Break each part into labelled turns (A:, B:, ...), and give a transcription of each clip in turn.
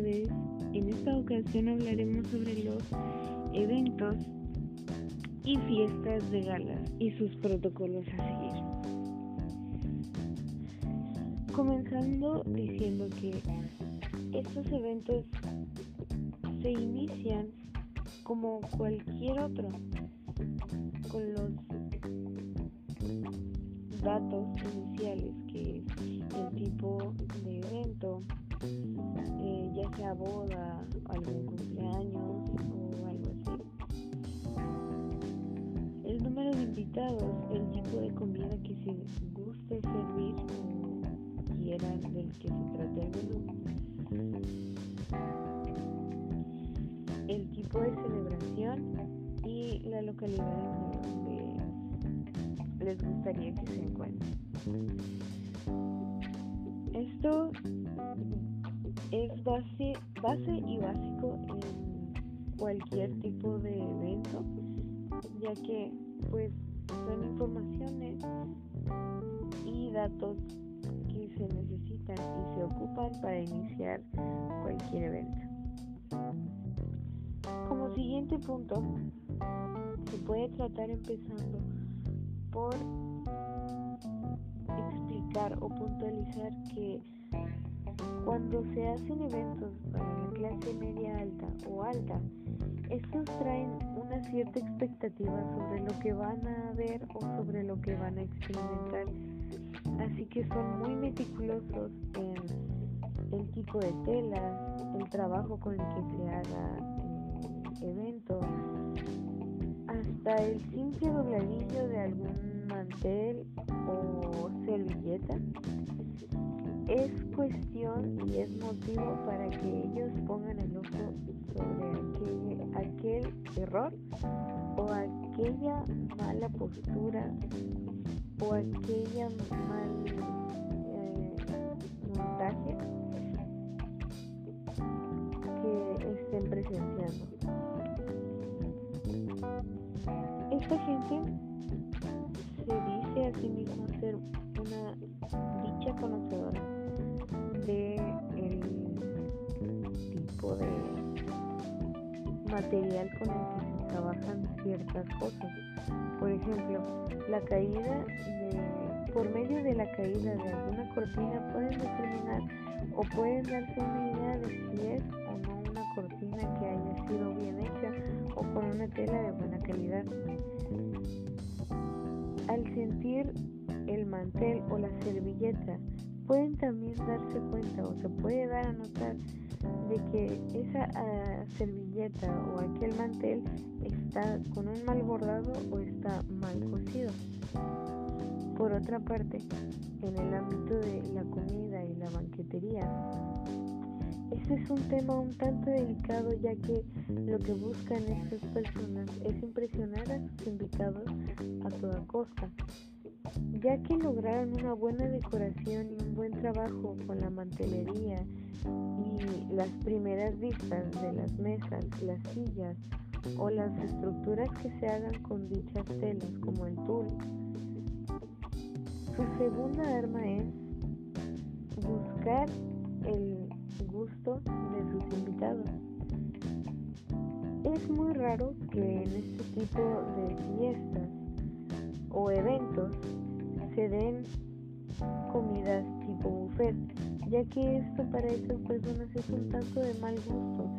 A: vez, en esta ocasión hablaremos sobre los eventos y fiestas de galas y sus protocolos a seguir. Comenzando diciendo que estos eventos se inician como cualquier otro, con los datos iniciales que es el tipo de evento, sea boda, algún cumpleaños o algo así. El número de invitados, el tipo de comida que se guste servir o quieran del que se trate el menú. El tipo de celebración y la localidad donde les gustaría que se encuentren. Esto es base, base y básico en cualquier tipo de evento, ya que pues son informaciones y datos que se necesitan y se ocupan para iniciar cualquier evento. Como siguiente punto, se puede tratar empezando por explicar o puntualizar que cuando se hacen eventos para la clase media alta o alta, estos traen una cierta expectativa sobre lo que van a ver o sobre lo que van a experimentar. Así que son muy meticulosos en el tipo de tela, el trabajo con el que se haga el evento, hasta el simple dobladillo de algún mantel o servilleta es cuestión y es motivo para que ellos pongan el ojo sobre aquel, error o aquella mala postura o aquella mal eh, montaje que estén presenciando. Esta gente se dice a mismo ser una dicha conocedora de el tipo de material con el que se trabajan ciertas cosas. Por ejemplo, la caída de, por medio de la caída de alguna cortina pueden determinar o pueden darse una idea de si es o no una cortina que haya sido bien hecha o con una tela de buena calidad. Al sentir el mantel o la servilleta, pueden también darse cuenta o se puede dar a notar de que esa uh, servilleta o aquel mantel está con un mal bordado o está mal cosido. Por otra parte, en el ámbito de la comida y la banquetería, este es un tema un tanto delicado ya que lo que buscan estas personas es impresionar a sus invitados a toda costa, ya que lograron una buena decoración y un buen trabajo con la mantelería y las primeras vistas de las mesas, las sillas o las estructuras que se hagan con dichas telas como el tul. Su segunda arma es buscar el gusto de sus invitados. Es muy raro que en este tipo de fiestas se den comidas tipo buffet, ya que esto para estas personas es un tanto de mal gusto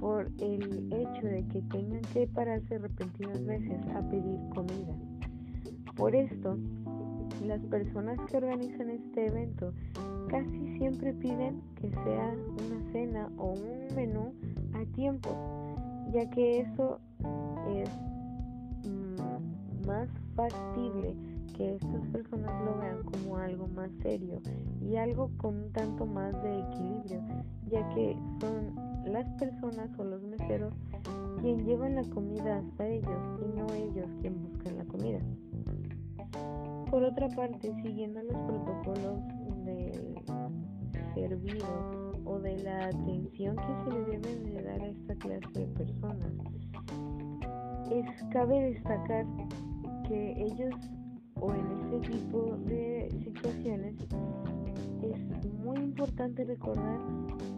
A: por el hecho de que tengan que pararse repentinas veces a pedir comida. Por esto, las personas que organizan este evento casi siempre piden que sea una cena o un menú a tiempo, ya que eso es mm, más factible que estas personas lo vean como algo más serio y algo con un tanto más de equilibrio, ya que son las personas o los meseros quien llevan la comida hasta ellos y no ellos quien buscan la comida. Por otra parte, siguiendo los protocolos del servido o de la atención que se le debe de dar a esta clase de personas, es cabe destacar que ellos o en este tipo de situaciones es muy importante recordar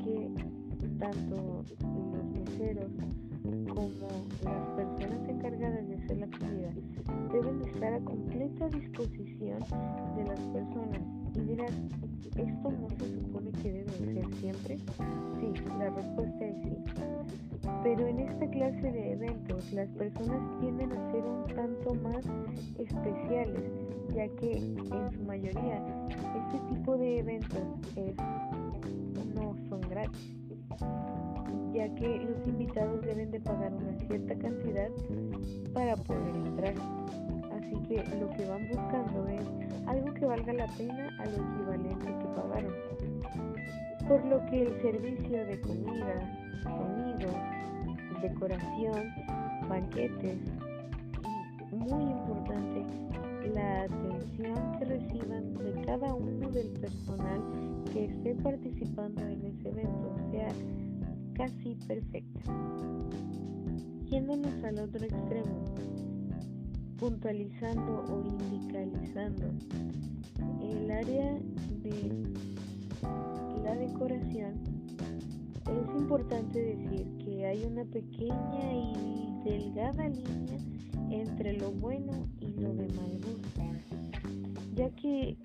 A: que tanto los meseros como las personas encargadas de hacer la comida estar a completa disposición de las personas. Y dirás, ¿esto no se supone que debe ser siempre? Sí, la respuesta es sí. Pero en esta clase de eventos las personas tienden a ser un tanto más especiales, ya que en su mayoría este tipo de eventos no son gratis, ya que los invitados deben de pagar una cierta cantidad para poder entrar. Así que lo que van buscando es algo que valga la pena a lo equivalente que pagaron. Por lo que el servicio de comida, sonido, decoración, banquetes y, muy importante, la atención que reciban de cada uno del personal que esté participando en ese evento sea casi perfecta. Yéndonos al otro extremo, puntualizando o indicalizando. El área de la decoración, es importante decir que hay una pequeña y delgada línea entre lo bueno y lo de mal gusto, ya que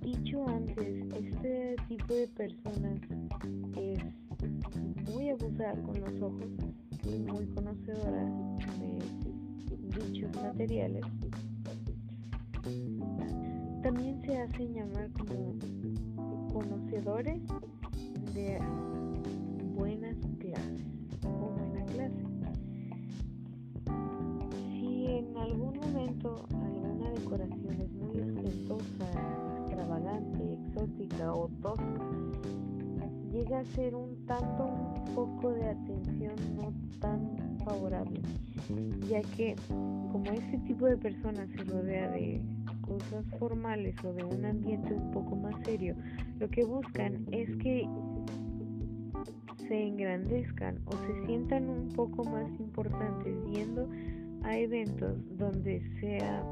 A: dicho antes, este tipo de personas es muy abusada con los ojos y muy conocedora de dichos materiales, también se hacen llamar como conocedores de buenas clases o buena clase. Si en algún momento alguna decoración es muy ostentosa, extravagante, exótica o tosca, llega a ser un tanto un foco de atención no tan favorable, ya que como este tipo de personas se rodea de cosas formales o de un ambiente un poco más serio, lo que buscan es que se engrandezcan o se sientan un poco más importantes yendo a eventos donde sea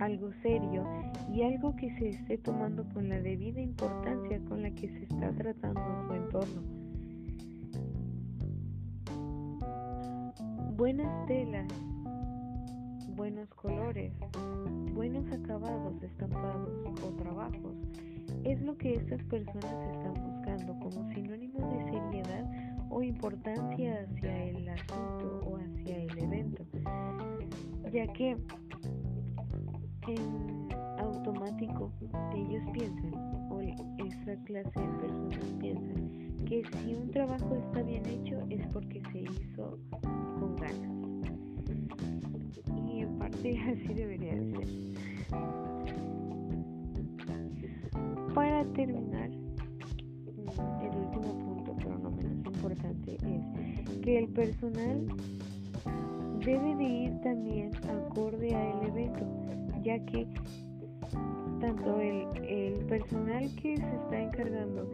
A: algo serio y algo que se esté tomando con la debida importancia con la que se está tratando su entorno. Buenas telas, buenos colores, buenos acabados estampados o trabajos. Es lo que estas personas están buscando como sinónimo de seriedad o importancia hacia el asunto o hacia el evento, ya que en automático ellos piensan, o esta clase de personas piensan, que si un trabajo está bien hecho es porque se hizo y en parte así debería ser. Para terminar, el último punto, pero no menos importante, es que el personal debe de ir también acorde a el evento, ya que tanto el, el personal que se está encargando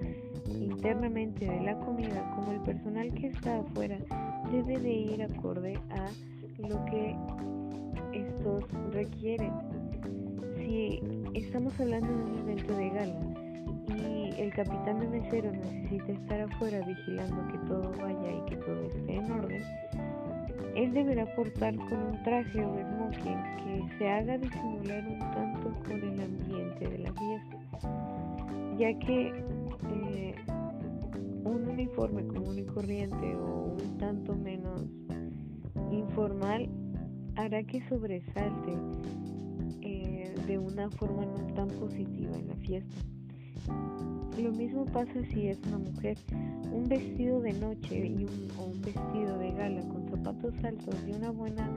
A: internamente de la comida como el personal que está afuera debe de ir acorde a lo que estos requieren. Si estamos hablando de un evento de gala y el capitán de mesero necesita estar afuera vigilando que todo vaya y que todo esté en orden, él deberá portar con un traje o smoking que se haga disimular un tanto con el ambiente de la fiesta, ya que eh, un uniforme común y corriente o un tanto menos informal hará que sobresalte eh, de una forma no tan positiva en la fiesta. Lo mismo pasa si es una mujer. Un vestido de noche y un, o un vestido de gala con zapatos altos y una buena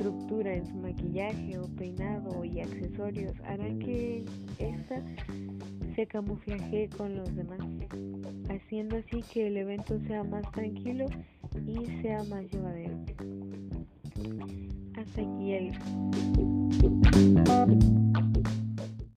A: estructura en su maquillaje o peinado y accesorios harán que esta se camuflaje con los demás, haciendo así que el evento sea más tranquilo y sea más llevadero. Hasta aquí el...